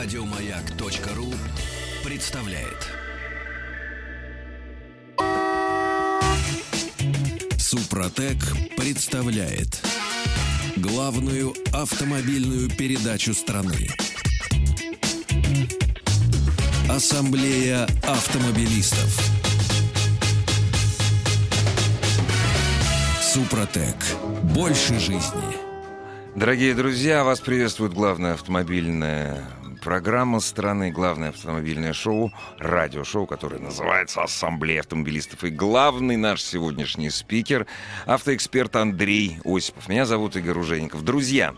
Радиомаяк.ру представляет. Супротек представляет главную автомобильную передачу страны. Ассамблея автомобилистов. Супротек. Больше жизни. Дорогие друзья, вас приветствует главная автомобильная программа страны, главное автомобильное шоу, радиошоу, которое называется «Ассамблея автомобилистов». И главный наш сегодняшний спикер — автоэксперт Андрей Осипов. Меня зовут Игорь Ужеников. Друзья,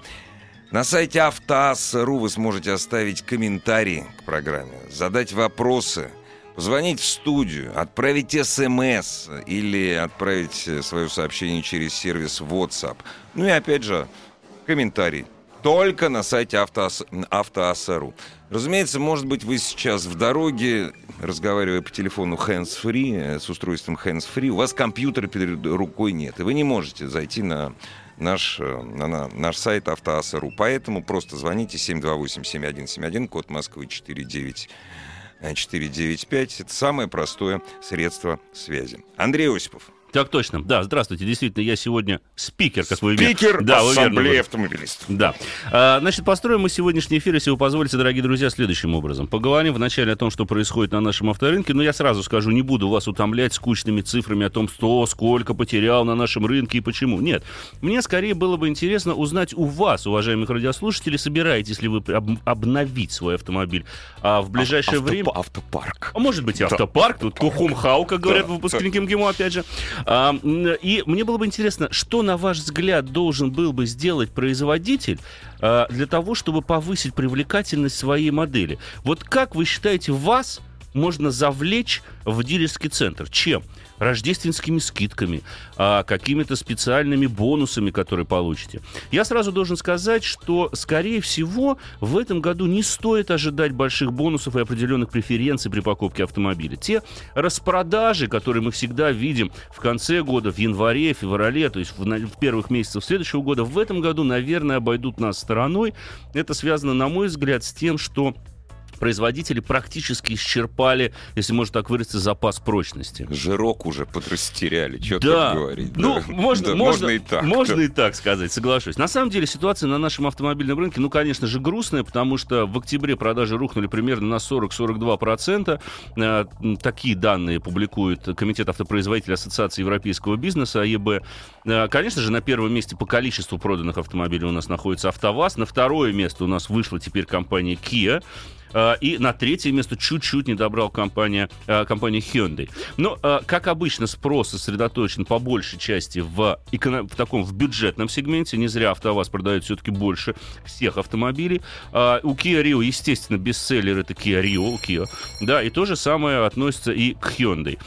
на сайте автоасс.ру вы сможете оставить комментарии к программе, задать вопросы, позвонить в студию, отправить смс или отправить свое сообщение через сервис WhatsApp. Ну и опять же, комментарий только на сайте автоас... Разумеется, может быть, вы сейчас в дороге, разговаривая по телефону hands-free, с устройством hands-free, у вас компьютера перед рукой нет, и вы не можете зайти на наш, на, на наш сайт автоасса.ру. Поэтому просто звоните 728-7171, код Москвы 49 495. Это самое простое средство связи. Андрей Осипов. Так точно. Да, здравствуйте. Действительно, я сегодня спикер, как вы Спикер да, Ассамблеи автомобилистов. Да. А, значит, построим мы сегодняшний эфир, если вы позволите, дорогие друзья, следующим образом. Поговорим вначале о том, что происходит на нашем авторынке, но я сразу скажу, не буду вас утомлять скучными цифрами о том, что, сколько потерял на нашем рынке и почему. Нет. Мне скорее было бы интересно узнать у вас, уважаемых радиослушателей, собираетесь ли вы об- обновить свой автомобиль а в ближайшее Авто, время... Автопарк. А может быть и автопарк, тут Кухумхау, как говорят да, выпускники да. МГИМО, опять же. А, и мне было бы интересно, что, на ваш взгляд, должен был бы сделать производитель а, для того, чтобы повысить привлекательность своей модели? Вот как вы считаете, вас можно завлечь в дилерский центр? Чем? Рождественскими скидками, а, какими-то специальными бонусами, которые получите. Я сразу должен сказать, что, скорее всего, в этом году не стоит ожидать больших бонусов и определенных преференций при покупке автомобиля. Те распродажи, которые мы всегда видим в конце года, в январе, феврале, то есть в, в первых месяцах следующего года, в этом году, наверное, обойдут нас стороной. Это связано, на мой взгляд, с тем, что производители практически исчерпали, если можно так выразиться, запас прочности. Жирок уже подрастеряли, что да. тут говорить. Ну, да. можно, да, можно, можно и так. Можно да. и так сказать, соглашусь. На самом деле ситуация на нашем автомобильном рынке, ну, конечно же, грустная, потому что в октябре продажи рухнули примерно на 40-42%. Э, такие данные публикует Комитет автопроизводителей Ассоциации европейского бизнеса, АЕБ. Э, конечно же, на первом месте по количеству проданных автомобилей у нас находится АвтоВАЗ. На второе место у нас вышла теперь компания Kia. А, и на третье место чуть-чуть не добрал компания, а, компания Hyundai. Но, а, как обычно, спрос сосредоточен по большей части в, в таком в бюджетном сегменте. Не зря АвтоВАЗ продает все-таки больше всех автомобилей. У Kia Rio, естественно, бестселлер это Kia Rio, Kia. Да, и то же самое относится и к Hyundai.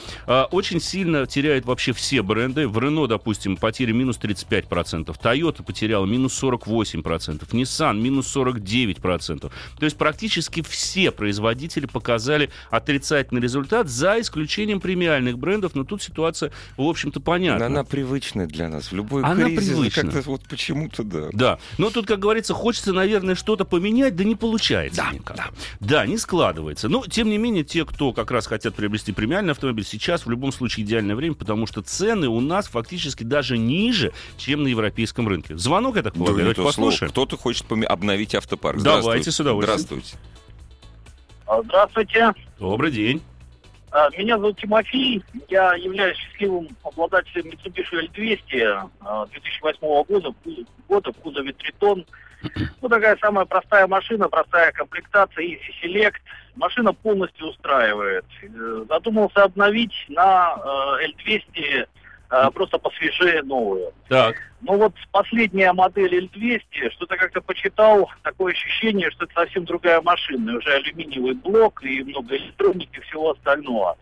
Очень сильно теряют вообще все бренды. В Renault, допустим, потери минус 35%. Toyota потеряла минус 48%. Nissan минус 49%. То есть практически все производители показали отрицательный результат, за исключением премиальных брендов, но тут ситуация, в общем-то, понятна. Она привычная для нас. В любой Она кризис привычна. как-то вот почему-то, да. Да. Но тут, как говорится, хочется, наверное, что-то поменять, да не получается да, никак. Да. да, не складывается. Но, тем не менее, те, кто как раз хотят приобрести премиальный автомобиль, сейчас в любом случае идеальное время, потому что цены у нас фактически даже ниже, чем на европейском рынке. Звонок, я так полагаю, да, давайте послушаем. Кто-то хочет обновить автопарк. Давайте с удовольствием. Здравствуйте. А, здравствуйте. Добрый день. А, меня зовут Тимофей. Я являюсь счастливым обладателем Mitsubishi L200 2008 года, года в кузове Тритон. Ну, такая самая простая машина, простая комплектация, Easy Select. Машина полностью устраивает. Э, задумался обновить на L200 а, просто посвежее новую. Так. Но вот последняя модель L200, что-то как-то почитал, такое ощущение, что это совсем другая машина. Уже алюминиевый блок и много электроники и всего остального.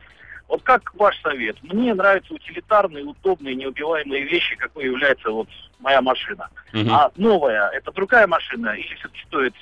Вот как ваш совет? Мне нравятся утилитарные, удобные, неубиваемые вещи, какой является вот моя машина. Угу. А новая, это другая машина или все-таки стоит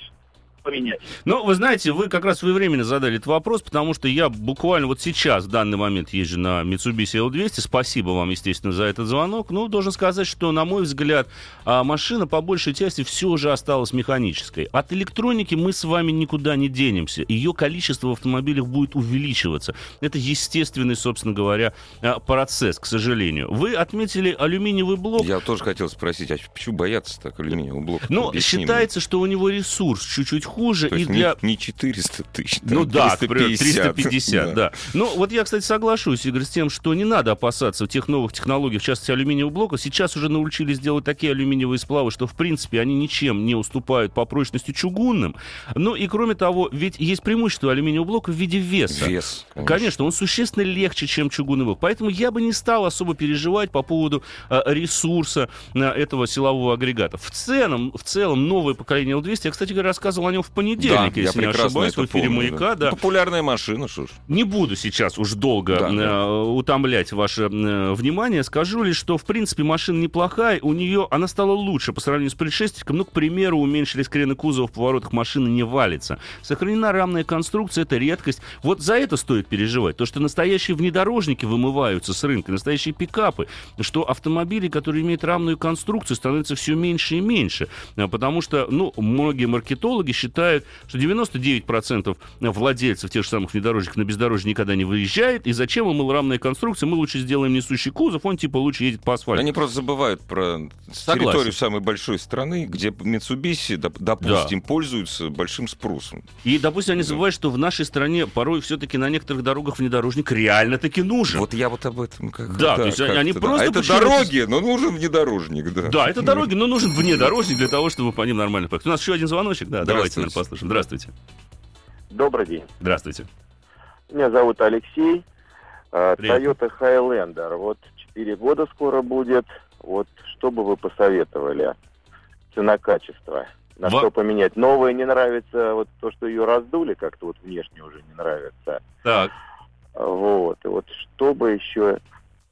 поменять. Ну, вы знаете, вы как раз своевременно задали этот вопрос, потому что я буквально вот сейчас, в данный момент, езжу на Mitsubishi L200. Спасибо вам, естественно, за этот звонок. Ну, должен сказать, что, на мой взгляд, а, машина по большей части все же осталась механической. От электроники мы с вами никуда не денемся. Ее количество в автомобилях будет увеличиваться. Это естественный, собственно говоря, а, процесс, к сожалению. Вы отметили алюминиевый блок. Я тоже хотел спросить, а почему бояться так алюминиевого блока? Ну, считается, мне. что у него ресурс чуть-чуть хуже. То и для... не, не 400 тысяч, Ну да, 350, 350 да. да. Ну, вот я, кстати, соглашусь, Игорь, с тем, что не надо опасаться тех новых технологий, в частности, алюминиевого блока. Сейчас уже научились делать такие алюминиевые сплавы, что, в принципе, они ничем не уступают по прочности чугунным. Ну и, кроме того, ведь есть преимущество алюминиевого блока в виде веса. Вес, конечно. конечно, он существенно легче, чем чугунный блок. Поэтому я бы не стал особо переживать по поводу э, ресурса э, этого силового агрегата. В целом, в целом, новое поколение L200, я, кстати говоря, рассказывал о нем в понедельник, да, если не ошибаюсь, в эфире помню, «Маяка». Да. Да. Популярная машина, что ж. Не буду сейчас уж долго да, э, утомлять ваше э, внимание. Скажу лишь, что, в принципе, машина неплохая. У нее она стала лучше по сравнению с предшественником. Ну, к примеру, уменьшились крены кузова в поворотах, машина не валится. Сохранена рамная конструкция, это редкость. Вот за это стоит переживать. То, что настоящие внедорожники вымываются с рынка, настоящие пикапы, что автомобили, которые имеют рамную конструкцию, становятся все меньше и меньше. Э, потому что, ну, многие маркетологи считают, что 99% владельцев тех же самых внедорожников на бездорожье никогда не выезжает, и зачем ему рамная конструкция, мы лучше сделаем несущий кузов, он типа лучше едет по асфальту. Они просто забывают про Согласен. территорию самой большой страны, где Mitsubishi, допустим, да. пользуются большим спросом. И, допустим, они забывают, что в нашей стране порой все-таки на некоторых дорогах внедорожник реально-таки нужен. Вот я вот об этом как Да, да то есть они да. просто... А это дороги, но нужен внедорожник, да. Да, это дороги, но нужен внедорожник для того, чтобы по ним нормально поехать. У нас еще один звоночек, да, давайте, наверное, послушаем. Здравствуйте. Добрый день. Здравствуйте. Меня зовут Алексей. А, Toyota Highlander. Вот 4 года скоро будет. Вот что бы вы посоветовали? Цена-качество. На Во... что поменять? Новое не нравится, вот то, что ее раздули, как-то вот внешне уже не нравится. Так. Вот. И вот что бы еще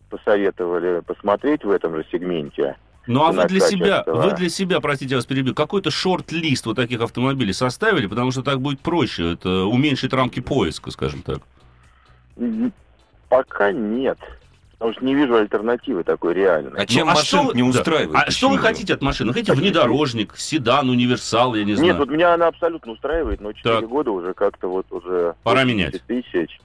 посоветовали посмотреть в этом же сегменте? Ну а вы для себя, вы для себя, простите, я вас перебью, какой-то шорт-лист вот таких автомобилей составили, потому что так будет проще, это уменьшит рамки поиска, скажем так. Пока нет. Потому что не вижу альтернативы такой реальной. А чем ну, а машин что, не устраивает? Да. А что вы хотите от машины? Хотите внедорожник, седан, универсал, я не знаю. Нет, вот меня она абсолютно устраивает, но 4 так. года уже как-то вот уже... Пора менять. Тысяч.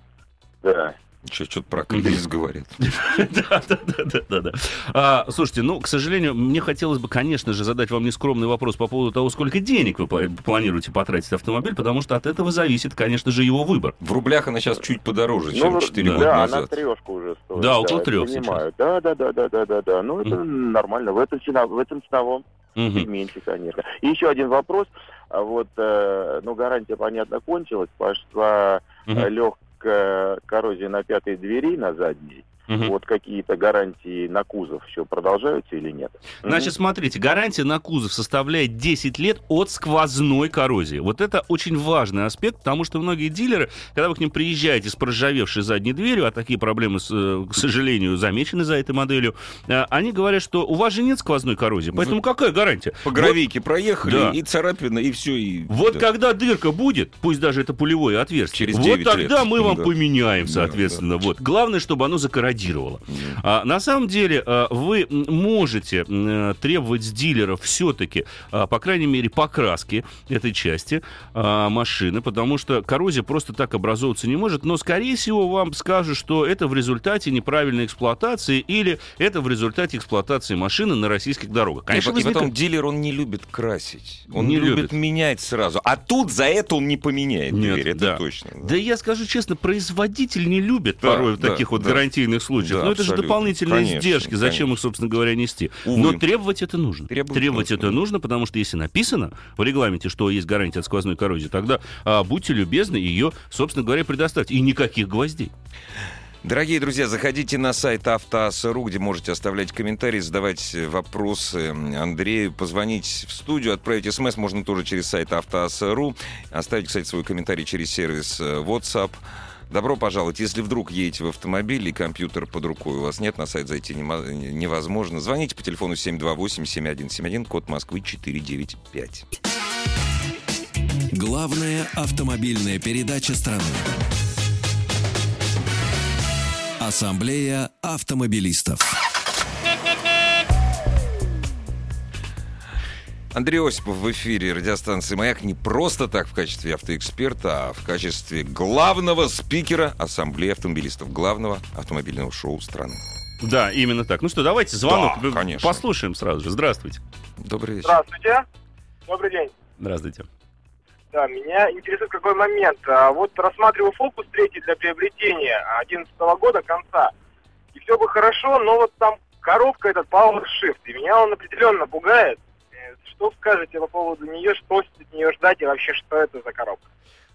Да. Что, что-то про кризис говорит. Да, да, да, да, да. А, слушайте, ну, к сожалению, мне хотелось бы, конечно же, задать вам нескромный вопрос по поводу того, сколько денег вы планируете потратить автомобиль, потому что от этого зависит, конечно же, его выбор. В рублях она сейчас чуть подороже, чем 4 ну, года да, назад. Да, она трешку уже стоит. Да, около трех сейчас. Да, да, да, да, да, да, да. Ну, это нормально. В этом, в этом ценовом сегменте, конечно. И еще один вопрос. А вот, э, ну, гарантия, понятно, кончилась, пошла э, легкая коррозия на пятой двери, на задней, Угу. Вот какие-то гарантии на кузов еще продолжаются или нет? Значит, смотрите, гарантия на кузов составляет 10 лет от сквозной коррозии. Вот это очень важный аспект, потому что многие дилеры, когда вы к ним приезжаете с проржавевшей задней дверью, а такие проблемы, э, к сожалению, замечены за этой моделью, э, они говорят, что у вас же нет сквозной коррозии, поэтому вы какая гарантия? По гравийке вот, проехали, да. и царапина, и все. И... Вот да. когда дырка будет, пусть даже это пулевое отверстие, Через вот тогда лет. мы вам да. поменяем, соответственно. Да, да. Вот. Главное, чтобы оно закоррозировало деградировала. Mm-hmm. А, на самом деле а, вы можете а, требовать с дилеров все-таки, а, по крайней мере, покраски этой части а, машины, потому что коррозия просто так образовываться не может, но, скорее всего, вам скажут, что это в результате неправильной эксплуатации или это в результате эксплуатации машины на российских дорогах. Конечно, и, возникает... и потом дилер, он не любит красить. Он не любит, любит менять сразу. А тут за это он не поменяет Нет, дверь, это да. точно. Да. да я скажу честно, производитель не любит да, порой да, таких вот да. гарантийных случаях. Да, Но это же дополнительные конечно, издержки. Зачем конечно. их, собственно говоря, нести? Увы. Но требовать это нужно. Требовать, требовать это нужно, потому что если написано в регламенте, что есть гарантия от сквозной коррозии, тогда а, будьте любезны ее, собственно говоря, предоставить. И никаких гвоздей. Дорогие друзья, заходите на сайт автоаса.ру, где можете оставлять комментарии, задавать вопросы Андрею, позвонить в студию, отправить смс можно тоже через сайт автоаса.ру, оставить, кстати, свой комментарий через сервис WhatsApp. Добро пожаловать. Если вдруг едете в автомобиле и компьютер под рукой, у вас нет, на сайт зайти невозможно. Звоните по телефону 728-7171, код Москвы 495. Главная автомобильная передача страны. Ассамблея автомобилистов. Андрей Осипов в эфире радиостанции «Маяк» не просто так в качестве автоэксперта, а в качестве главного спикера Ассамблеи автомобилистов, главного автомобильного шоу страны. Да, именно так. Ну что, давайте звонок да, конечно. послушаем сразу же. Здравствуйте. Добрый вечер. Здравствуйте. Добрый день. Здравствуйте. Да, меня интересует какой момент. А вот рассматриваю фокус третий для приобретения 2011 года конца. И все бы хорошо, но вот там коробка этот Power Shift, и меня он определенно пугает. Что скажете по поводу нее, что от нее ждать и вообще что это за коробка?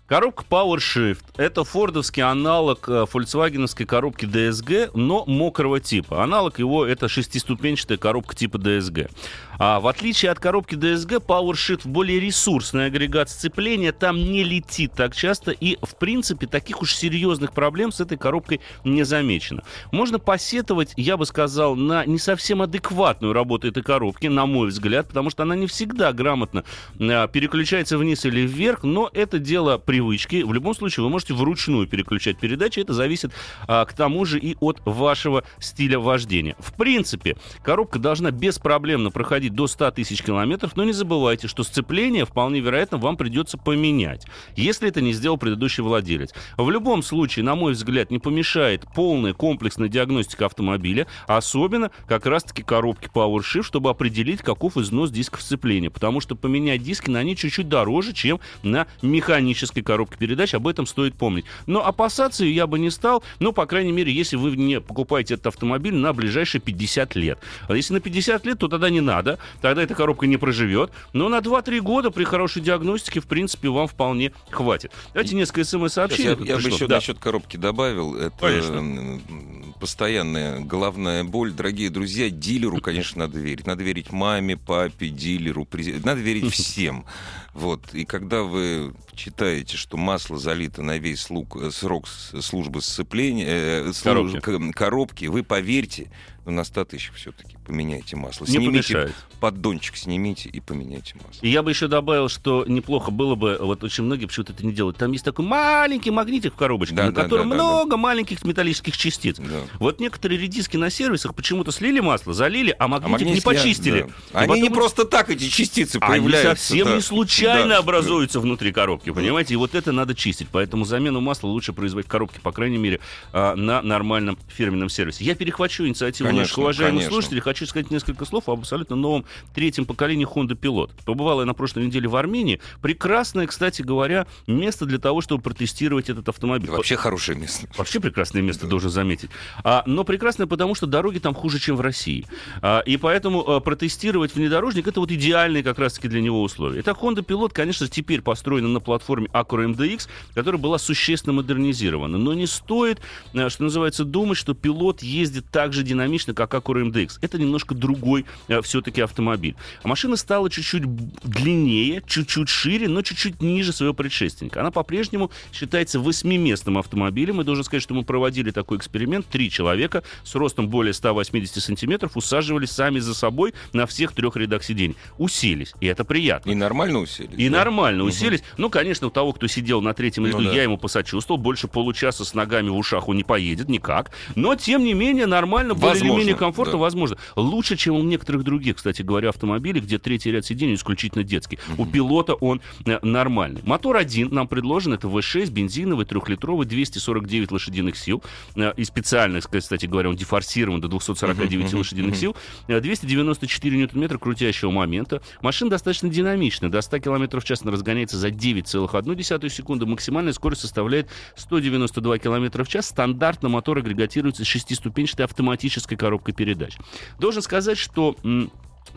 Коробка PowerShift – это фордовский аналог э, фольксвагеновской коробки DSG, но мокрого типа. Аналог его – это шестиступенчатая коробка типа DSG. А в отличие от коробки DSG, PowerShift более ресурсный агрегат сцепления, там не летит так часто, и, в принципе, таких уж серьезных проблем с этой коробкой не замечено. Можно посетовать, я бы сказал, на не совсем адекватную работу этой коробки, на мой взгляд, потому что она не всегда грамотно а, переключается вниз или вверх, но это дело привычки. В любом случае, вы можете вручную переключать передачи, это зависит а, к тому же и от вашего стиля вождения. В принципе, коробка должна беспроблемно проходить до 100 тысяч километров, но не забывайте, что сцепление вполне вероятно вам придется поменять, если это не сделал предыдущий владелец. В любом случае, на мой взгляд, не помешает полная комплексная диагностика автомобиля, особенно как раз-таки коробки PowerShift, чтобы определить, каков износ дисков сцепления, потому что поменять диски на ней чуть-чуть дороже, чем на механической коробке передач, об этом стоит помнить. Но опасаться я бы не стал, ну, по крайней мере, если вы не покупаете этот автомобиль на ближайшие 50 лет. А если на 50 лет, то тогда не надо, тогда эта коробка не проживет. Но на 2-3 года при хорошей диагностике, в принципе, вам вполне хватит. Давайте несколько смс-сообщений. Я, я бы еще да. насчет коробки добавил. Это Конечно. Постоянная головная боль. Дорогие друзья, дилеру, конечно, надо верить. Надо верить маме, папе, дилеру. Надо верить всем. Вот. И когда вы читаете, что масло залито на весь лук, э, срок службы сцепления, э, коробки. коробки, вы поверьте, но на 100 тысяч все-таки поменяйте масло. Не снимите помешает. поддончик, снимите и поменяйте масло. И я бы еще добавил, что неплохо было бы, вот очень многие почему-то это не делают, там есть такой маленький магнитик в коробочке, да, на да, котором да, много да. маленьких металлических частиц. Да. Вот некоторые редиски на сервисах почему-то слили масло, залили, а магнитик, а магнитик не почистили. Да. Они потом... не просто так, эти частицы появляются. Они совсем да. не случайно да, образуются да. внутри коробки, понимаете? И вот это надо чистить. Поэтому замену масла лучше производить в коробке, по крайней мере, а, на нормальном фирменном сервисе. Я перехвачу инициативу конечно, наших уважаемых конечно. слушателей. Хочу сказать несколько слов об абсолютно новом третьем поколении Honda Pilot. Побывала я на прошлой неделе в Армении. Прекрасное, кстати говоря, место для того, чтобы протестировать этот автомобиль. Вообще хорошее место. Вообще прекрасное место, да. должен заметить. А, но прекрасное, потому что дороги там хуже, чем в России. А, и поэтому а, протестировать внедорожник это вот идеальные как раз-таки для него условия. Итак, Honda Pilot, конечно, теперь построена на платформе Acura MDX, которая была существенно модернизирована. Но не стоит, а, что называется, думать, что пилот ездит так же динамично, как Acura MDX. Это немножко другой э, все-таки автомобиль. А машина стала чуть-чуть длиннее, чуть-чуть шире, но чуть-чуть ниже своего предшественника. Она по-прежнему считается восьмиместным автомобилем. И должен сказать, что мы проводили такой эксперимент. Три человека с ростом более 180 сантиметров усаживались сами за собой на всех трех рядах сидений. Уселись. И это приятно. И нормально уселись. И да? нормально угу. уселись. Ну, конечно, у того, кто сидел на третьем ряду, ну, да. я ему посочувствовал. Больше получаса с ногами в ушах он не поедет никак. Но, тем не менее, нормально, более или менее комфортно, да. возможно. Лучше, чем у некоторых других, кстати говоря, автомобилей, где третий ряд сидений исключительно детский. У пилота он э, нормальный. Мотор один нам предложен, это V6, бензиновый, трехлитровый, 249 лошадиных сил. Э, и специально, кстати говоря, он дефорсирован до 249 лошадиных сил. 294 э, ньютон-метра крутящего момента. Машина достаточно динамичная. До 100 км в час она разгоняется за 9,1 секунды. Максимальная скорость составляет 192 км в час. Стандартно мотор агрегатируется с шестиступенчатой автоматической коробкой передач. Должен сказать, что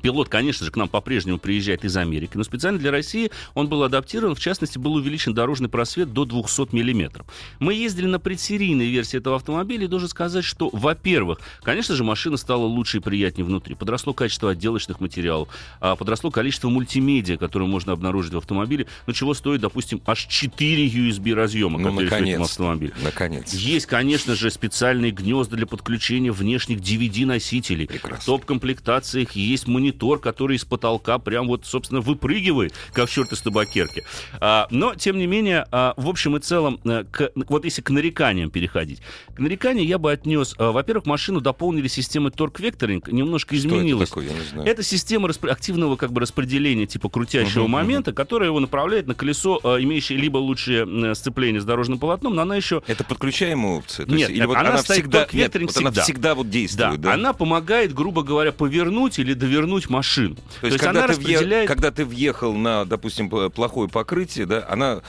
Пилот, конечно же, к нам по-прежнему приезжает из Америки, но специально для России он был адаптирован, в частности, был увеличен дорожный просвет до 200 миллиметров. Мы ездили на предсерийной версии этого автомобиля и должен сказать, что, во-первых, конечно же, машина стала лучше и приятнее внутри. Подросло качество отделочных материалов, а, подросло количество мультимедиа, которые можно обнаружить в автомобиле, ну, чего стоит, допустим, аж 4 USB разъема, ну, которые наконец, в этом автомобиле. Наконец. Есть, конечно же, специальные гнезда для подключения внешних DVD-носителей. В топ-комплектациях есть монитор монитор, который из потолка прям вот, собственно, выпрыгивает, как черт из табакерки. А, но, тем не менее, а, в общем и целом, а, к, вот если к нареканиям переходить. К нареканиям я бы отнес, а, во-первых, машину дополнили системой торк-векторинг, немножко изменилась. Что это такое? Я не знаю. Это система расп... активного как бы распределения типа крутящего uh-huh, момента, uh-huh. которая его направляет на колесо, а, имеющее либо лучшее сцепление с дорожным полотном, но она еще... Это подключаемая опция? Нет, есть, или вот она, она всегда, нет, вот всегда. она всегда вот действует, да, да? Она помогает, грубо говоря, повернуть или довернуть машину. То, То есть, есть когда, она ты распределяет... въех... когда ты въехал на, допустим, плохое покрытие, да, она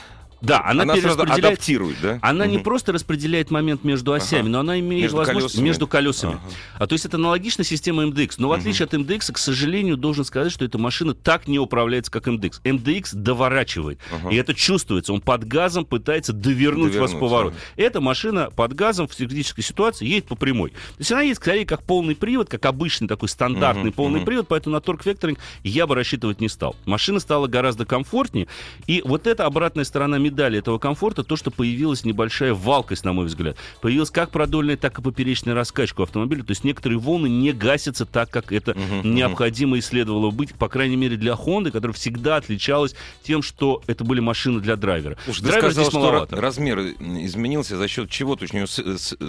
да, она, она перераспределяет... адаптирует, да? Она угу. не просто распределяет момент между осями, ага. но она имеет между возможность колесами. между колесами. Ага. А то есть это аналогично системе MDX. Но в отличие угу. от MDX, к сожалению, должен сказать, что эта машина так не управляется, как MDX. MDX доворачивает. Ага. И это чувствуется. Он под газом пытается довернуть, довернуть вас в поворот. Да. Эта машина под газом в критической ситуации едет по прямой. То есть она едет скорее как полный привод, как обычный такой стандартный угу. полный угу. привод, поэтому на торг-векторинг я бы рассчитывать не стал. Машина стала гораздо комфортнее. И вот эта обратная сторона медали этого комфорта то, что появилась небольшая валкость, на мой взгляд. Появилась как продольная, так и поперечная раскачка автомобиля. То есть некоторые волны не гасятся так, как это uh-huh, необходимо uh-huh. и следовало быть, по крайней мере, для Honda, которая всегда отличалась тем, что это были машины для драйвера. Слушай, Драйвер ты сказал, здесь маловато. размер изменился за счет чего? То есть у него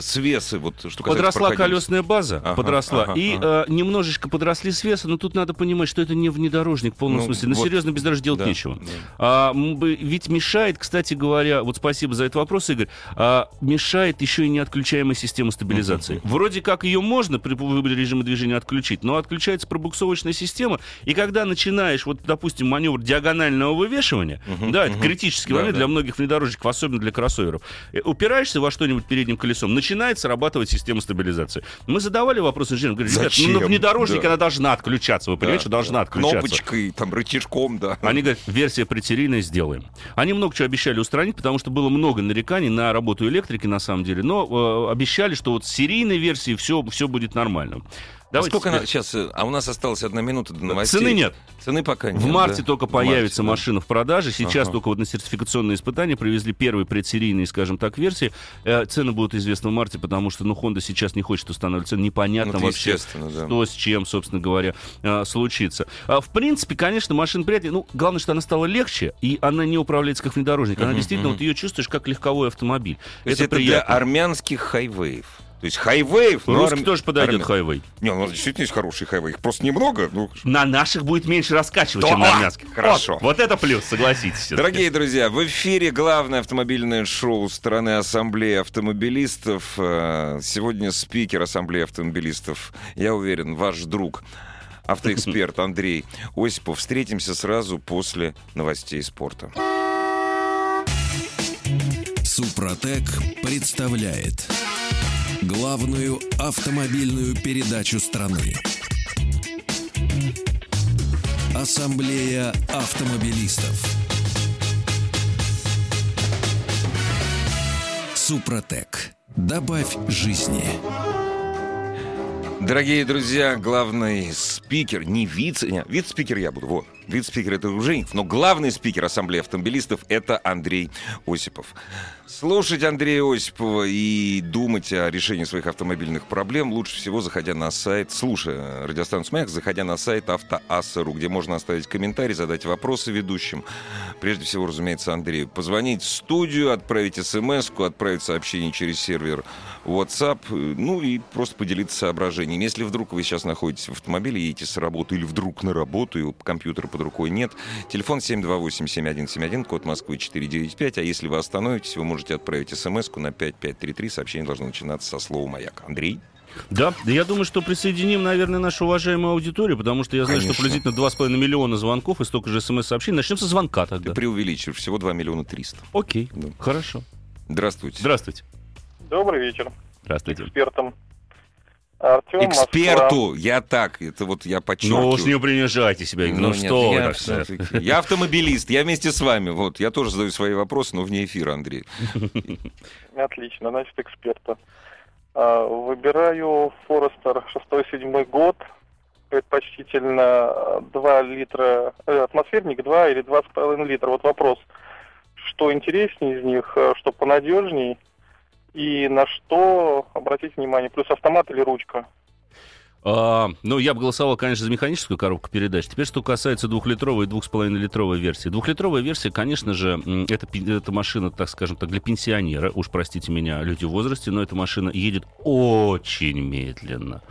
свесы, вот, что Подросла колесная база, ага, подросла. Ага, и ага. Э, немножечко подросли свесы, но тут надо понимать, что это не внедорожник в полном ну, смысле. На вот, серьезно бездорожье делать да, нечего. Да. А, ведь мешает, кстати говоря, вот спасибо за этот вопрос, Игорь, а, мешает еще и неотключаемая система стабилизации. Uh-huh. Вроде как ее можно при выборе режима движения отключить, но отключается пробуксовочная система, и когда начинаешь, вот, допустим, маневр диагонального вывешивания, uh-huh, да, это uh-huh. критический момент да, для многих внедорожников, особенно для кроссоверов, э, упираешься во что-нибудь передним колесом, начинает срабатывать система стабилизации. Мы задавали вопрос инженерам, говорили, ребят, ну, на внедорожнике да. она должна отключаться, вы понимаете, да, что должна да. отключаться. Кнопочкой, там, рычажком, да. Они говорят, версия предсерийная сделаем. Они много чего обещали устранить, потому что было много нареканий на работу электрики, на самом деле, но э, обещали, что вот с серийной версией все, все будет нормально. Давайте а сколько теперь... на... сейчас? Э, а у нас осталась одна минута до новостей. Цены нет. Цены пока нет. В марте да? только появится марте, машина да. в продаже. Сейчас ага. только вот на сертификационные испытания привезли первые предсерийные, скажем так, версии. Э, цены будут известны в марте, потому что, ну, Honda сейчас не хочет устанавливать цены. Непонятно ну, вообще, да. что с чем, собственно говоря, э, случится. А, в принципе, конечно, машина приятнее. Ну, главное, что она стала легче, и она не управляется как внедорожник. Она uh-huh, действительно, uh-huh. вот ее чувствуешь как легковой автомобиль. То это, это приятно. для армянских хайвеев. То есть хайвеев... Русский тоже подойдет хайвей. Не, у нас действительно есть хороший хайвей. Их просто немного. Ну... На наших будет меньше раскачивать, чем на армянских. Хорошо. Вот, вот это плюс, согласитесь. Дорогие друзья, в эфире главное автомобильное шоу страны Ассамблеи автомобилистов. Э, сегодня спикер Ассамблеи автомобилистов, я уверен, ваш друг автоэксперт Андрей Осипов. Встретимся сразу после новостей спорта. Супротек представляет главную автомобильную передачу страны. Ассамблея автомобилистов. Супротек. Добавь жизни. Дорогие друзья, главный спикер, не вице, не, вице-спикер я буду, вот, вице-спикер это уже, но главный спикер Ассамблеи автомобилистов это Андрей Осипов. Слушать Андрея Осипова и думать о решении своих автомобильных проблем лучше всего заходя на сайт, слушая радиостанцию «Маяк», заходя на сайт автоасса.ру, где можно оставить комментарий, задать вопросы ведущим. Прежде всего, разумеется, Андрею. Позвонить в студию, отправить смс отправить сообщение через сервер WhatsApp, ну и просто поделиться соображениями. Если вдруг вы сейчас находитесь в автомобиле, едете с работы или вдруг на работу, и компьютера под рукой нет, телефон 728-7171, код Москвы 495, а если вы остановитесь, вы можете можете отправить смс на 5533. Сообщение должно начинаться со слова «Маяк». Андрей? Да, я думаю, что присоединим, наверное, нашу уважаемую аудиторию, потому что я знаю, Конечно. что приблизительно 2,5 миллиона звонков и столько же смс-сообщений. Начнем со звонка тогда. Ты преувеличиваешь, всего 2 миллиона 300. Окей, да. хорошо. Здравствуйте. Здравствуйте. Добрый вечер. Здравствуйте. Экспертам. Артем, Эксперту, Москва. я так, это вот я подчеркиваю. Ну уж не принижайте себя, ну, ну что нет, я, я автомобилист, я вместе с вами, вот, я тоже задаю свои вопросы, но вне эфира, Андрей. Отлично, значит, эксперта. А, выбираю Форестер 6-7 год, предпочтительно 2 литра, э, атмосферник 2 или 2,5 литра. Вот вопрос, что интереснее из них, э, что понадежней – и на что обратить внимание? Плюс автомат или ручка? А, ну, я бы голосовал, конечно, за механическую коробку передач. Теперь, что касается двухлитровой и двух с половиной литровой версии. Двухлитровая версия, конечно же, это, это машина, так скажем так, для пенсионера. Уж простите меня, люди в возрасте, но эта машина едет очень медленно.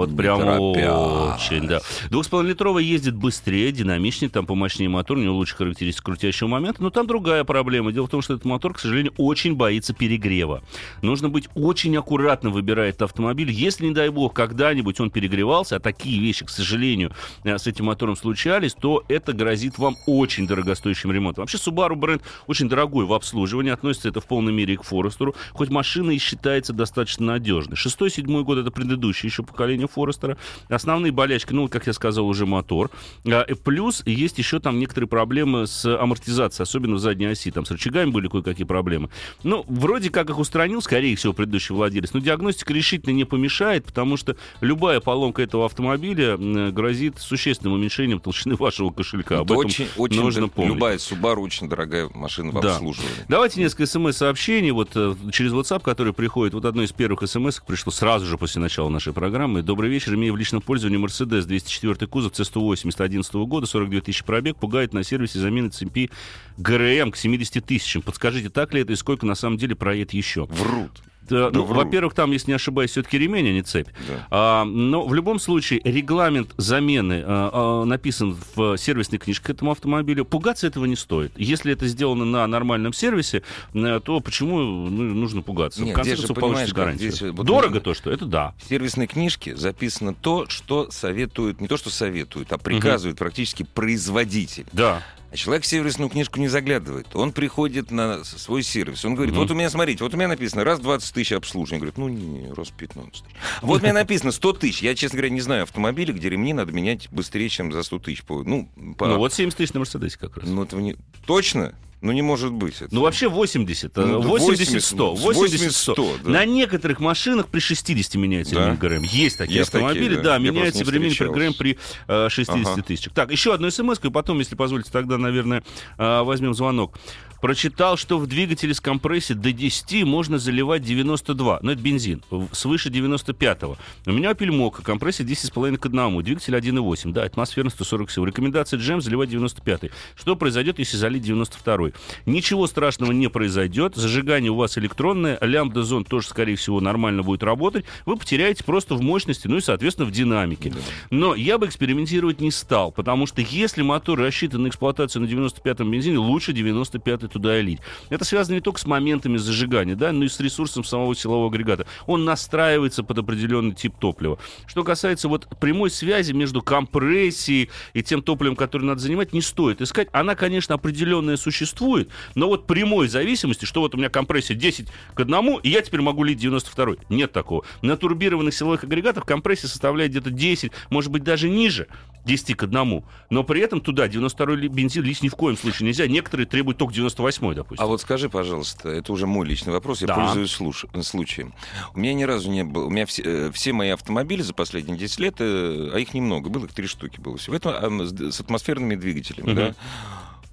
Вот прям очень, да. Двухсполовинолитровый ездит быстрее, динамичнее, там помощнее мотор, у него лучше характеристика крутящего момента, но там другая проблема. Дело в том, что этот мотор, к сожалению, очень боится перегрева. Нужно быть очень аккуратно выбирая этот автомобиль. Если, не дай бог, когда-нибудь он перегревался, а такие вещи, к сожалению, э, с этим мотором случались, то это грозит вам очень дорогостоящим ремонтом. Вообще, Subaru бренд очень дорогой в обслуживании, относится это в полной мере и к Форестеру, хоть машина и считается достаточно надежной. Шестой, седьмой год это предыдущее еще поколение Форестера. Основные болячки, ну, как я сказал, уже мотор. А, плюс есть еще там некоторые проблемы с амортизацией, особенно в задней оси. Там с рычагами были кое-какие проблемы. Ну, вроде как их устранил, скорее всего, предыдущий владелец. Но диагностика решительно не помешает, потому что любая поломка этого автомобиля грозит существенным уменьшением толщины вашего кошелька. Об этом очень, очень нужно помнить. Любая Subaru очень дорогая машина в да. обслуживании. Давайте несколько смс-сообщений. Вот э, через WhatsApp, который приходит. Вот одно из первых смс пришло сразу же после начала нашей программы. Добрый вечер. Имею в личном пользовании Mercedes 204 кузов C180 11 года, 42 тысячи пробег. Пугает на сервисе замены цепи ГРМ к 70 тысячам. Подскажите, так ли это и сколько на самом деле проедет еще? Врут. Э, ну, во-первых, там, если не ошибаюсь, все-таки ремень, а не цепь. Да. А, но в любом случае регламент замены а, а, написан в сервисной книжке к этому автомобилю. Пугаться этого не стоит. Если это сделано на нормальном сервисе, то почему ну, нужно пугаться? Нет, в конце концов, получите гарантию. Здесь, вот Дорого то, что это да. В сервисной книжке записано то, что советует, не то, что советует, а приказывает угу. практически производитель. Да. А человек в сервисную книжку не заглядывает. Он приходит на свой сервис. Он говорит, mm-hmm. вот у меня, смотрите, вот у меня написано раз 20 тысяч обслуживания. Говорит, ну, не, не, раз 15 тысяч. Вот у меня написано 100 тысяч. Я, честно говоря, не знаю автомобиля, где ремни надо менять быстрее, чем за 100 тысяч. Ну, по... ну вот 70 тысяч на Мерседесе как раз. Ну, это не... Точно? Ну, не может быть. Это... Ну, вообще 80. Ну, 80-100. 80-100. Да. На некоторых машинах при 60 меняется да. ремень ГРМ. Есть такие Есть автомобили, такие, да, да меняется ремень ГРМ при э, 60 ага. тысячах. Так, еще одну смс и потом, если позволите, тогда, наверное, э, возьмем звонок. Прочитал, что в двигателе с компрессией до 10 можно заливать 92. Но это бензин. Свыше 95-го. У меня Opel Mokka, компрессия 10,5 к 1. Двигатель 1,8. Да, атмосферно 140 сил. Рекомендация GM заливать 95 Что произойдет, если залить 92 Ничего страшного не произойдет. Зажигание у вас электронное. Лямбда зон тоже, скорее всего, нормально будет работать. Вы потеряете просто в мощности, ну и, соответственно, в динамике. Но я бы экспериментировать не стал, потому что если мотор рассчитан на эксплуатацию на 95-м бензине, лучше 95 туда и лить. Это связано не только с моментами зажигания, да, но и с ресурсом самого силового агрегата. Он настраивается под определенный тип топлива. Что касается вот прямой связи между компрессией и тем топливом, которое надо занимать, не стоит искать. Она, конечно, определенная существует, но вот прямой зависимости, что вот у меня компрессия 10 к 1, и я теперь могу лить 92 Нет такого. На турбированных силовых агрегатах компрессия составляет где-то 10, может быть, даже ниже 10 к 1. Но при этом туда 92 бензин лить ни в коем случае нельзя. Некоторые требуют только 90 98 допустим. А вот скажи, пожалуйста, это уже мой личный вопрос, я да. пользуюсь слуш... случаем. У меня ни разу не было... У меня все, э, все мои автомобили за последние 10 лет, э, а их немного, было их три штуки было всего. Это а, с атмосферными двигателями, угу. да?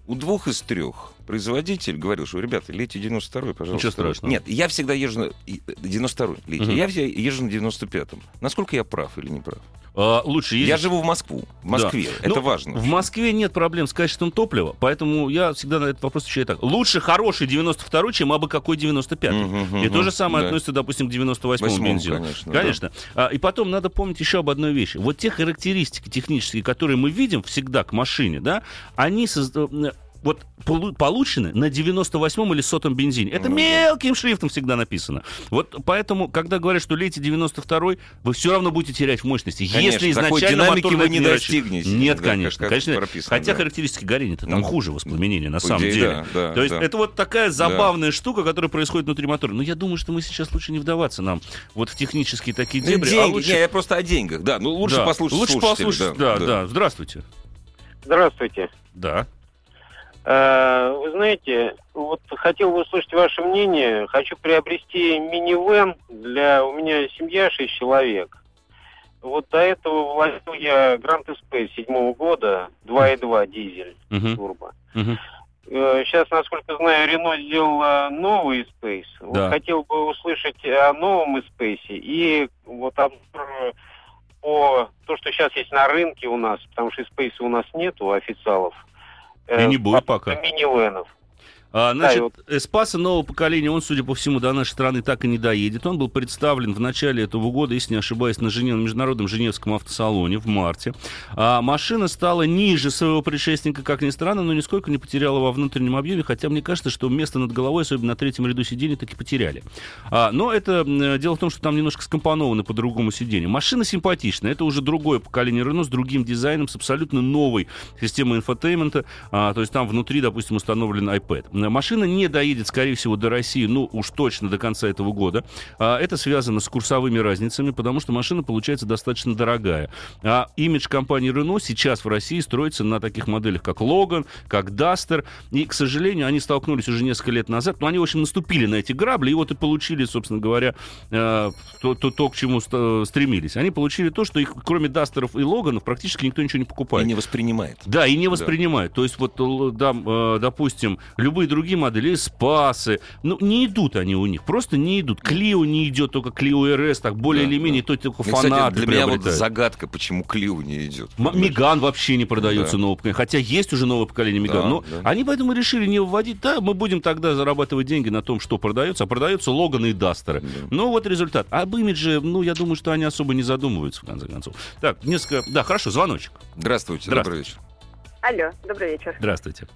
У двух из трех производитель говорил, что, ребята, лейте 92-й, пожалуйста. Ничего страшного. Нет, я всегда езжу на 92-й лейте. Угу. Я езжу на 95-м. Насколько я прав или не прав? А, лучше ездить... Я живу в Москву, в Москве, да. это ну, важно. В Москве нет проблем с качеством топлива, поэтому я всегда на этот вопрос отвечаю так. Лучше хороший 92-й, чем абы какой 95-й. Угу, угу, и то же самое да. относится, допустим, к 98-му бензину. Конечно. конечно. Да. А, и потом надо помнить еще об одной вещи. Вот те характеристики технические, которые мы видим всегда к машине, да, они создают вот получены на 98-м или сотом бензине. Это мелким шрифтом всегда написано. Вот поэтому, когда говорят, что лейте 92-й, вы все равно будете терять в мощности. Конечно, Если изначально мотор вы не достигнете. Нет, да, конечно. Как, конечно прописано, хотя да. характеристики горения-то там ну, хуже воспламенения, на самом идее, деле. Да, да, То есть да. это вот такая забавная да. штука, которая происходит внутри мотора. Но я думаю, что мы сейчас лучше не вдаваться нам вот в технические такие ну, дебри. Деньги, а лучше... Не, я просто о деньгах. Да, ну лучше да. послушать Лучше послушать, да, да, да. Здравствуйте. Здравствуйте. Да. Э, вы знаете, вот хотел бы услышать ваше мнение. Хочу приобрести минивэн для... У меня семья 6 человек. Вот до этого вложил я Grand Escape седьмого года, 2.2 дизель, uh-huh. турбо. Uh-huh. Сейчас, насколько знаю, Рено сделала новый Space. Да. Вот хотел бы услышать о новом Space и вот обзор по то, что сейчас есть на рынке у нас, потому что Space у нас нету официалов. И не будет пока. Минивенов. А, значит, да, вот... Эспаса нового поколения, он, судя по всему, до нашей страны так и не доедет. Он был представлен в начале этого года, если не ошибаюсь, на, Жене, на Международном Женевском автосалоне в марте. А, машина стала ниже своего предшественника, как ни странно, но нисколько не потеряла во внутреннем объеме, хотя мне кажется, что место над головой, особенно на третьем ряду сидений, таки потеряли. А, но это дело в том, что там немножко скомпонованы по другому сиденью. Машина симпатичная, это уже другое поколение Renault с другим дизайном, с абсолютно новой системой infotainment а, а, то есть там внутри, допустим, установлен iPad. Машина не доедет, скорее всего, до России, ну, уж точно до конца этого года. А, это связано с курсовыми разницами, потому что машина получается достаточно дорогая. А имидж компании Renault сейчас в России строится на таких моделях, как Logan, как Duster. И, к сожалению, они столкнулись уже несколько лет назад, но они, в общем, наступили на эти грабли, и вот и получили, собственно говоря, э, то, то, то к чему стремились. Они получили то, что их, кроме Дастеров и Логанов, практически никто ничего не покупает. И не воспринимает. Да, и не воспринимает. Да. То есть, вот, да, э, допустим, любые другие модели, спасы, ну, не идут они у них, просто не идут. Клио не идет, только Клио РС, так более да, или менее, да. то только ну, фанаты Для меня вот загадка, почему Клио не идет. Миган вообще не продается да. нового поколения, хотя есть уже новое поколение Миган, да, но да. они поэтому решили не вводить, да, мы будем тогда зарабатывать деньги на том, что продается, а продаются Логаны и Дастеры. Да. Ну, вот результат. Об имидже, ну, я думаю, что они особо не задумываются, в конце концов. Так, несколько... Да, хорошо, звоночек. Здравствуйте, Здравствуйте. добрый вечер. Алло, добрый вечер. Здравствуйте.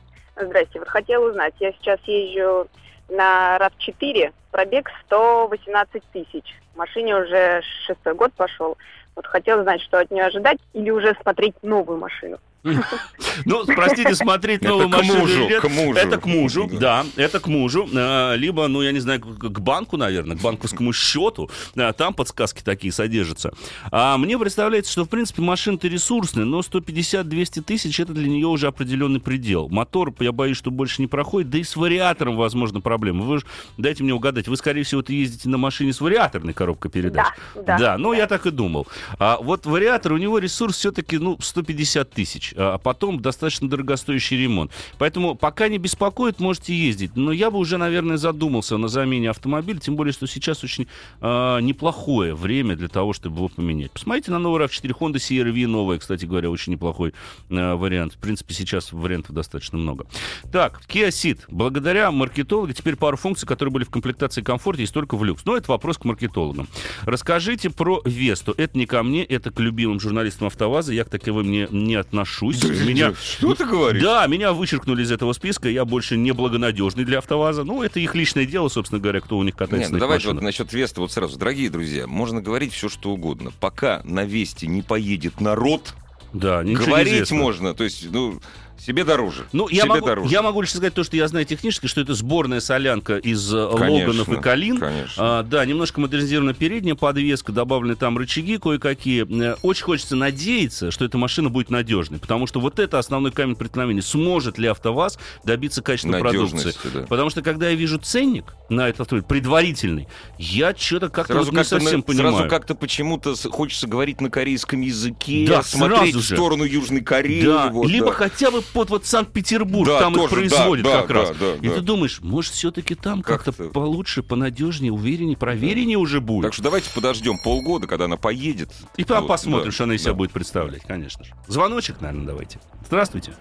Здрасте. Вот хотела узнать, я сейчас езжу на RAV4, пробег 118 тысяч. Машине уже шестой год пошел. Вот хотела знать, что от нее ожидать, или уже смотреть новую машину. Ну, простите, смотреть новую машину или нет, это к мужу, да, это к мужу. А, либо, ну, я не знаю, к банку, наверное, к банковскому счету. А, там подсказки такие содержатся. А мне представляется, что, в принципе, машина-то ресурсная, но 150-200 тысяч это для нее уже определенный предел. Мотор, я боюсь, что больше не проходит, да и с вариатором, возможно, проблемы. Вы же, дайте мне угадать, вы, скорее всего, ездите на машине с вариаторной коробкой передач. Да, да. Да, ну, я так и думал. А вот вариатор, у него ресурс все-таки, ну, 150 тысяч. А потом достаточно дорогостоящий ремонт. Поэтому пока не беспокоит, можете ездить. Но я бы уже, наверное, задумался на замене автомобиля, тем более, что сейчас очень э, неплохое время для того, чтобы его поменять. Посмотрите на новый RAV4 Honda CR-V новая, кстати говоря, очень неплохой э, вариант. В принципе, сейчас вариантов достаточно много. Так, Kia Ceed. Благодаря маркетологу теперь пару функций, которые были в комплектации комфорте, есть только в люкс. Но это вопрос к маркетологам. Расскажите про Весту. Это не ко мне, это к любимым журналистам АвтоВАЗа. Я к таковым не, не отношусь отношусь. Да, меня... Что ты говоришь? Да, меня вычеркнули из этого списка, я больше не благонадежный для АвтоВАЗа. Ну, это их личное дело, собственно говоря, кто у них катается Нет, ну, на давайте машинах. вот насчет Веста вот сразу. Дорогие друзья, можно говорить все, что угодно. Пока на Весте не поедет народ, да, говорить можно. То есть, ну, себе дороже. Ну, я могу, дороже. я могу лишь сказать то, что я знаю технически, что это сборная солянка из э, конечно, Логанов и Калин. Конечно. А, да, немножко модернизирована передняя подвеска, добавлены там рычаги кое-какие. Э, очень хочется надеяться, что эта машина будет надежной, потому что вот это основной камень преткновения. Сможет ли АвтоВАЗ добиться качественной продукции? Да. Потому что когда я вижу ценник на этот автомобиль, предварительный, я что-то как-то вот не совсем на, понимаю. Сразу как-то почему-то хочется говорить на корейском языке, да, смотреть в сторону Южной Кореи. Да, вот, либо да. хотя бы под вот Санкт-Петербург, да, там тоже, их производят да, как да, раз. Да, да, и да. ты думаешь, может, все-таки там как как-то получше, понадежнее, увереннее, провереннее да. уже будет. Так что давайте подождем полгода, когда она поедет. И там вот, посмотрим, да, что она из себя будет представлять, конечно же. Звоночек, наверное, давайте. Здравствуйте.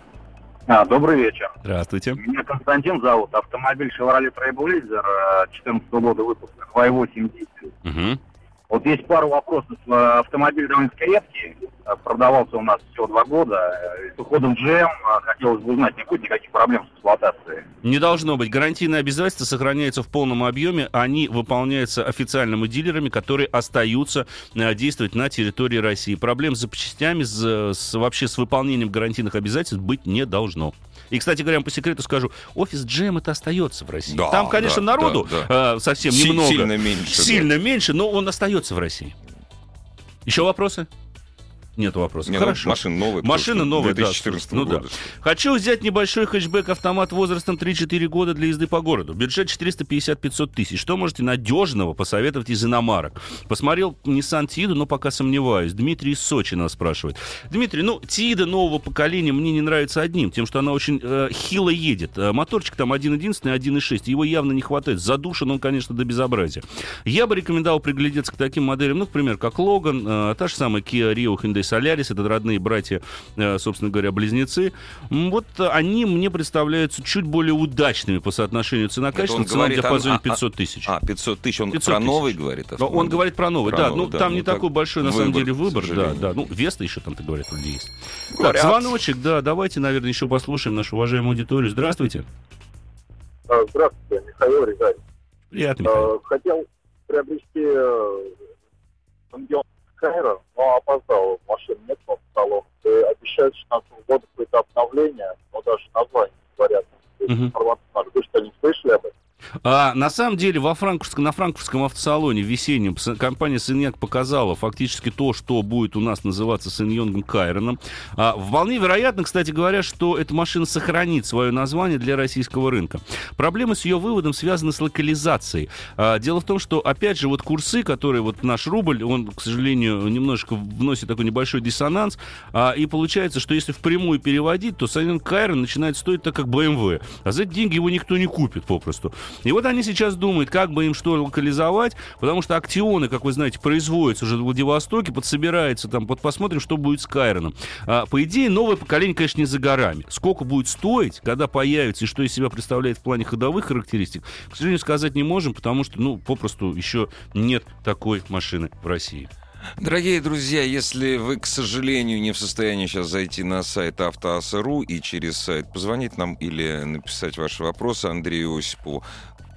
А, добрый вечер. Здравствуйте. Меня Константин зовут. Автомобиль Chevrolet Trailblazer 2014 э, года выпуска. 2.8 дизель. Угу. Вот есть пару вопросов. Э, автомобиль довольно-таки редкий. Э, продавался у нас всего два года. С уходом GM хотелось бы узнать, не будет никаких проблем с эксплуатацией? Не должно быть. Гарантийные обязательства сохраняются в полном объеме. Они выполняются официальными дилерами, которые остаются действовать на территории России. Проблем с запчастями, с, с, вообще с выполнением гарантийных обязательств быть не должно. И, кстати говоря, по секрету скажу, офис Джем это остается в России. Да, Там, конечно, да, народу да, да. Э, совсем Си- немного. Сильно меньше. Сильно да. меньше, но он остается в России. Еще вопросы? Нет вопросов. Нет, Хорошо. Машина новая. Машина новая, 2014 да. Ну, года. Да. Хочу взять небольшой хэтчбэк-автомат возрастом 3-4 года для езды по городу. Бюджет 450-500 тысяч. Что можете надежного посоветовать из иномарок? Посмотрел Nissan Тиду, но пока сомневаюсь. Дмитрий из Сочи нас спрашивает. Дмитрий, ну, Тида нового поколения мне не нравится одним, тем, что она очень э, хило едет. Э, моторчик там 1.11 1.6. Его явно не хватает. Задушен он, конечно, до безобразия. Я бы рекомендовал приглядеться к таким моделям, ну, например, как Логан, э, та же самая Kia Rio, Hyundai Solaris, это родные братья, э, собственно говоря, близнецы. Вот они мне представляются чуть более удачными по соотношению цена-качество. Цена в диапазоне 500 тысяч. А, 500 тысяч. Он 500 про новый говорит? Автомобиль. Он говорит про новый, про да. Новый, ну, да, там ну, не такой большой, на выбор, самом деле, выбор. Да, да. Ну, Веста еще там, ты говоришь, вроде есть. Говорят. Так, звоночек, да, давайте, наверное, еще послушаем нашу уважаемую аудиторию. Здравствуйте. А, здравствуйте, Михаил Рязань. Приятно, Михаил. А, хотел приобрести э, Кайра, но опоздал. Машин нет в салон. Обещают 16 года какое-то обновление, но даже название говорят. Угу. Информацию, вы что, не слышали об этом? А, на самом деле во франкфуртском, на франкфуртском автосалоне весеннем компания Синьяк показала фактически то, что будет у нас называться Синьонгом Кайроном. А, вполне вероятно, кстати говоря, что эта машина сохранит свое название для российского рынка. Проблемы с ее выводом связаны с локализацией. А, дело в том, что, опять же, вот курсы, которые вот наш рубль, он, к сожалению, немножко вносит такой небольшой диссонанс, а, и получается, что если впрямую переводить, то Синьонг Кайрон начинает стоить так, как BMW. А за эти деньги его никто не купит попросту. И вот они сейчас думают, как бы им что локализовать, потому что актионы, как вы знаете, производятся уже в Владивостоке, подсобирается там, вот посмотрим, что будет с Кайроном. А, по идее, новое поколение, конечно, не за горами. Сколько будет стоить, когда появится, и что из себя представляет в плане ходовых характеристик, к сожалению, сказать не можем, потому что, ну, попросту еще нет такой машины в России. Дорогие друзья, если вы, к сожалению, не в состоянии сейчас зайти на сайт автоаса.ру и через сайт позвонить нам или написать ваши вопросы Андрею Осипову,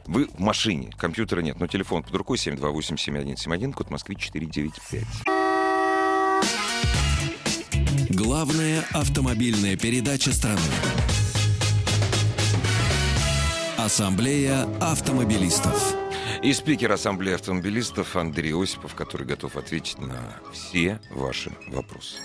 вы в машине, компьютера нет, но телефон под рукой 728-7171, код Москвы 495. Главная автомобильная передача страны. Ассамблея автомобилистов. И спикер Ассамблеи автомобилистов Андрей Осипов, который готов ответить на все ваши вопросы.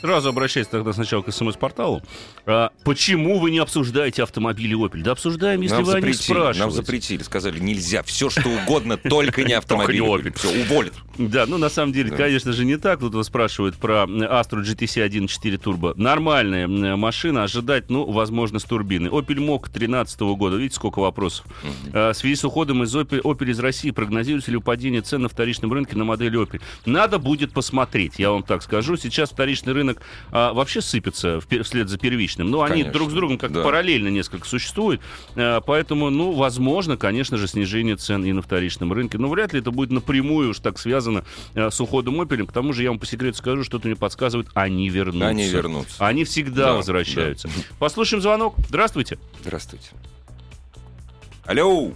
Сразу обращаюсь тогда сначала к СМС-порталу. А, почему вы не обсуждаете автомобили Opel? Да обсуждаем, если нам вы запретили, о спрашиваете. Нам запретили, сказали, нельзя, все что угодно, только не автомобиль Opel. Все, уволят. Да, ну на самом деле, да. конечно же, не так. Тут вас спрашивают про Astra GTC 1.4 Turbo. Нормальная машина, ожидать, ну, возможно, с турбины. Opel Mok 2013 года. Видите, сколько вопросов. Mm-hmm. в связи с уходом из Opel, Opel из России прогнозируется ли падение цен на вторичном рынке на модели Opel? Надо будет посмотреть, я вам так скажу. Сейчас вторичный рынок а, вообще сыпется вслед за первичным. Но конечно, они друг с другом как да. параллельно несколько существуют. А, поэтому, ну, возможно, конечно же, снижение цен и на вторичном рынке. Но вряд ли это будет напрямую уж так связано э, с уходом Opel. К тому же я вам по секрету скажу, что-то мне подсказывает, они вернутся. Они вернутся. Они всегда да, возвращаются. Да. Послушаем звонок. Здравствуйте. Здравствуйте. Алло.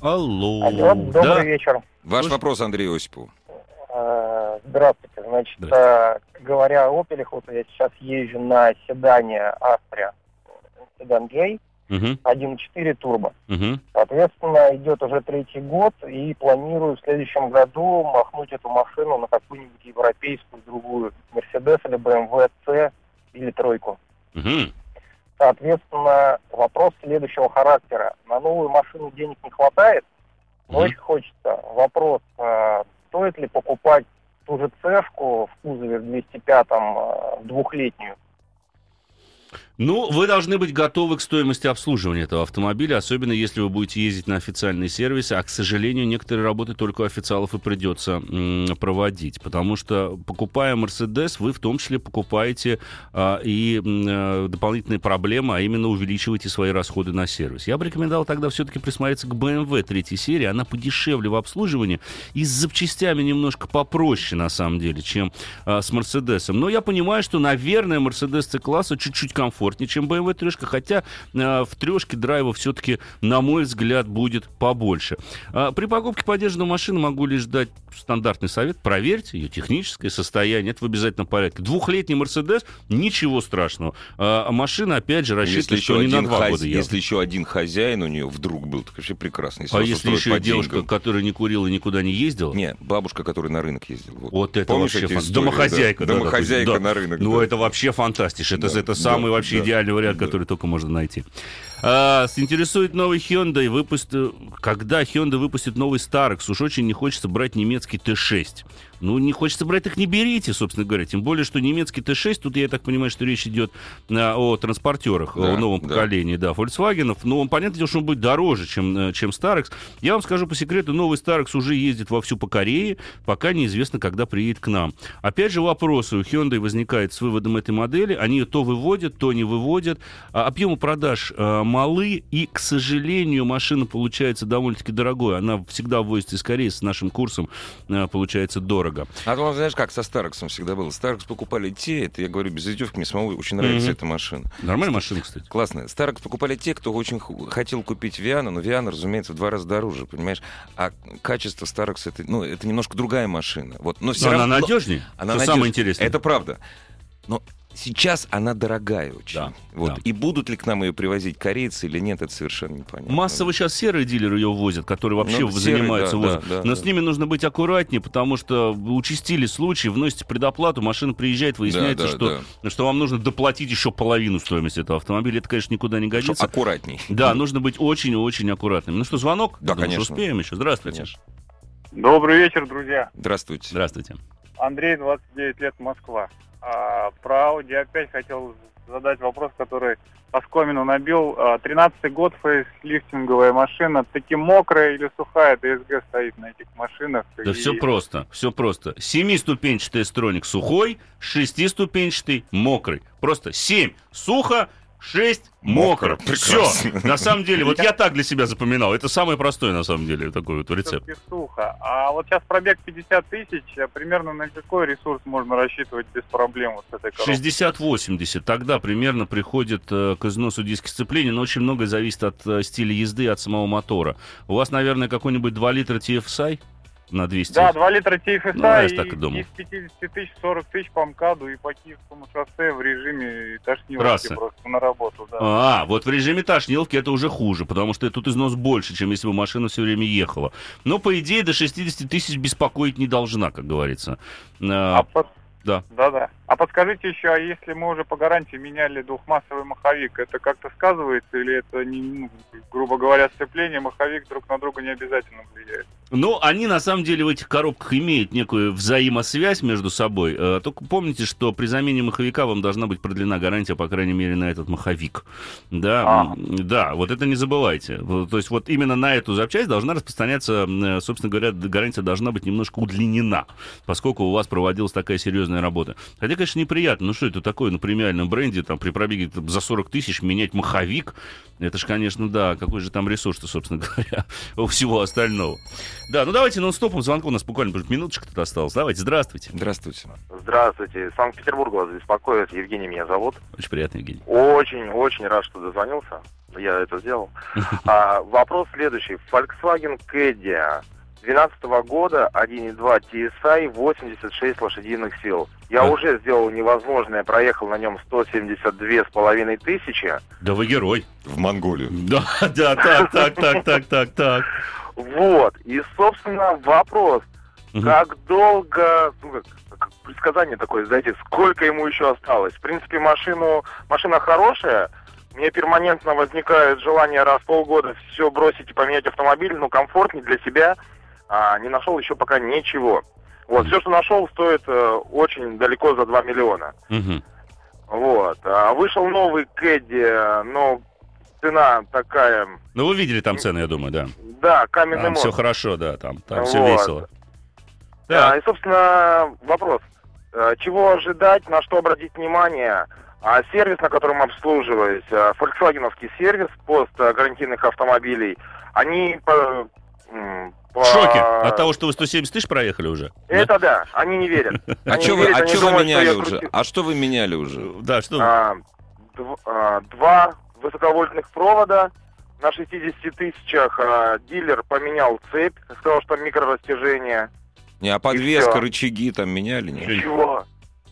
Алло. Алло, добрый да. вечер. Ваш Слушай. вопрос Андрею Осипову. Здравствуйте. Значит, Здравствуйте. Э, говоря о Opel, вот я сейчас езжу на седане Astra, седан J угу. 1.4 турбо. Угу. Соответственно, идет уже третий год, и планирую в следующем году махнуть эту машину на какую-нибудь европейскую другую Mercedes или BMW C или тройку. Угу. Соответственно, вопрос следующего характера. На новую машину денег не хватает, но угу. очень хочется. Вопрос, э, стоит ли покупать ту же цешку в кузове в 205-м э, двухлетнюю, ну, вы должны быть готовы к стоимости обслуживания этого автомобиля, особенно если вы будете ездить на официальные сервисы, а, к сожалению, некоторые работы только у официалов и придется проводить, потому что, покупая Mercedes, вы в том числе покупаете а, и а, дополнительные проблемы, а именно увеличиваете свои расходы на сервис. Я бы рекомендовал тогда все-таки присмотреться к BMW третьей серии, она подешевле в обслуживании и с запчастями немножко попроще, на самом деле, чем а, с Mercedes. Но я понимаю, что, наверное, Mercedes C-класса чуть-чуть комфортнее комфортнее, чем BMW трешка, хотя э, в трешке драйва все-таки, на мой взгляд, будет побольше. Э, при покупке поддержанной машины могу лишь дать стандартный совет. Проверьте ее техническое состояние. Это в обязательном порядке. Двухлетний Мерседес, ничего страшного. А машина, опять же, рассчитана, что не на два хаз... года Если еще один хозяин у нее вдруг был, так вообще прекрасно. Если а если еще и девушка, деньгам. которая не курила и никуда не ездила? Не, бабушка, которая на рынок ездила. Вот, вот это Помнишь вообще фан... Домохозяйка. Да, домохозяйка да, на рынок. Ну, да. это вообще фантастиш. Это, да, это самый да, вообще идеальный вариант, который только можно найти. А, интересует новый Hyundai. Выпуст... Когда Hyundai выпустит новый Starex, уж очень не хочется брать немецкий Т6. Ну, не хочется брать, так не берите, собственно говоря. Тем более, что немецкий Т6, тут я так понимаю, что речь идет а, о транспортерах, да, о новом да. поколении, да, Volkswagen. Но он, понятно, что он будет дороже, чем, э, чем Starex. Я вам скажу по секрету, новый Starex уже ездит вовсю по Корее, пока неизвестно, когда приедет к нам. Опять же, вопросы у Hyundai возникают с выводом этой модели. Они ее то выводят, то не выводят. А, объемы продаж а, малы, и, к сожалению, машина получается довольно-таки дорогой. Она всегда ввозится из Кореи с нашим курсом, а, получается дорого. А то, знаешь, как со Старксом всегда было. Старкс покупали те, это я говорю без издевки, мне самому очень нравится mm-hmm. эта машина. Нормальная машина, кстати. Классная. Старкс покупали те, кто очень хотел купить Виану, но Виана, разумеется, в два раза дороже, понимаешь? А качество Старкс это, ну, это немножко другая машина. Вот, но, но она равно, надежнее. Она надежнее. самое интересное. Это правда. Но Сейчас она дорогая очень. Да, вот. Да. И будут ли к нам ее привозить корейцы или нет, это совершенно непонятно. Массово сейчас серые дилеры ее возят, которые вообще ну, занимаются серый, да, возом. Да, да, Но да. с ними нужно быть аккуратнее, потому что участили случаи, вносите предоплату, машина приезжает, выясняется, да, да, что, да. что вам нужно доплатить еще половину стоимости этого автомобиля. Это, конечно, никуда не годится. Что аккуратней. Да, нужно быть очень-очень аккуратным. Ну что, звонок? Да, Думаю, конечно. успеем еще. Здравствуйте. Конечно. Добрый вечер, друзья. Здравствуйте. Здравствуйте. Андрей, 29 лет, Москва. А, про Audi опять хотел задать вопрос, который оскомину набил. А, тринадцатый год, фейслифтинговая машина. Таки мокрая или сухая DSG стоит на этих машинах? Да и... все просто, все просто. Семиступенчатый строник сухой, шестиступенчатый мокрый. Просто семь сухо, 6 мокро. Все. На самом деле, вот я так для себя запоминал. Это самый простой, на самом деле, такой вот рецепт. Сухо. А вот сейчас пробег 50 тысяч, а примерно на какой ресурс можно рассчитывать без проблем вот с этой коробкой? 60-80. Тогда примерно приходит э, к износу диски сцепления, но очень многое зависит от э, стиля езды, от самого мотора. У вас, наверное, какой-нибудь 2 литра TFSI? На 200. Да, 2 литра TFSA ну, я и так и думал. из 50 тысяч 40 тысяч по МКАДу и по Киевскому шоссе в режиме тошниловки просто на работу. Да. А, вот в режиме тошниловки это уже хуже, потому что тут износ больше, чем если бы машина все время ехала. Но, по идее, до 60 тысяч беспокоить не должна, как говорится. А, а под... Да. Да-да. А подскажите еще, а если мы уже по гарантии меняли двухмассовый маховик, это как-то сказывается или это, не, ну, грубо говоря, сцепление, маховик друг на друга не обязательно влияет? Ну, они на самом деле в этих коробках имеют некую взаимосвязь между собой. Э, только помните, что при замене маховика вам должна быть продлена гарантия, по крайней мере, на этот маховик. Да, а. да, вот это не забывайте. То есть вот именно на эту запчасть должна распространяться, э, собственно говоря, гарантия должна быть немножко удлинена, поскольку у вас проводилась такая серьезная работа. Хотя, конечно, неприятно. Ну что это такое на премиальном бренде, там при пробеге там, за 40 тысяч менять маховик? Это же, конечно, да, какой же там ресурс-то, собственно говоря, у всего остального. Да, ну давайте нон-стопом звонку, у нас буквально минуточка тут осталась. Давайте, здравствуйте. Здравствуйте. Здравствуйте. Санкт-Петербург вас беспокоит. Евгений меня зовут. Очень приятно, Евгений. Очень, очень рад, что дозвонился. Я это сделал. А, вопрос следующий. Volkswagen Caddy 2012 года 1.2 TSI 86 лошадиных сил. Я да. уже сделал невозможное, проехал на нем 172 с половиной тысячи. Да вы герой. В Монголию. Да, да, так, так, так, так, так, так. Вот. И, собственно, вопрос. Угу. Как долго, ну, как, как предсказание такое, знаете, сколько ему еще осталось? В принципе, машину, машина хорошая, мне перманентно возникает желание раз в полгода все бросить и поменять автомобиль, но комфортнее для себя а, не нашел еще пока ничего. Вот, все, что нашел, стоит э, очень далеко за 2 миллиона. Угу. Вот. А вышел новый Кэдди, но цена такая... Ну, вы видели там цены, я думаю, да? Да, каменный там мост. все хорошо, да, там, там вот. все весело. Да, и, собственно, вопрос. Э, чего ожидать, на что обратить внимание? А сервис, на котором обслуживаюсь, э, Volkswagen сервис пост гарантийных автомобилей, они. В шоке от того, что вы 170 тысяч проехали уже? Это да, да они не верят. А что вы, а вы меняли уже? А что вы меняли уже? Да, что а, два, два высоковольтных провода. На 60 тысячах а, дилер поменял цепь, сказал, что микрорастяжение. Не, а подвеска, рычаги там меняли? Нет? Ничего.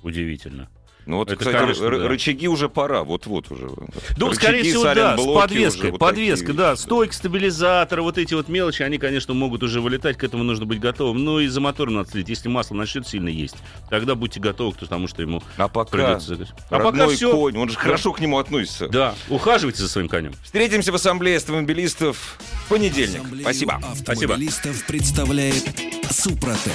Удивительно. Ну вот, это, кстати, конечно, да. рычаги уже пора, вот-вот уже. Ну, рычаги, скорее всего, да, с подвеской, вот подвеска, да, стойка стабилизатора, вот эти вот мелочи, они, конечно, могут уже вылетать, к этому нужно быть готовым. Ну и за мотором надо следить, если масло начнет сильно есть, тогда будьте готовы к тому, что ему а пока придется. А пока все. конь, он же да. хорошо к нему относится. Да, ухаживайте за своим конем. Встретимся в ассамблее автомобилистов в понедельник. Ассамблею Спасибо. Автомобилистов Спасибо. представляет Супротек.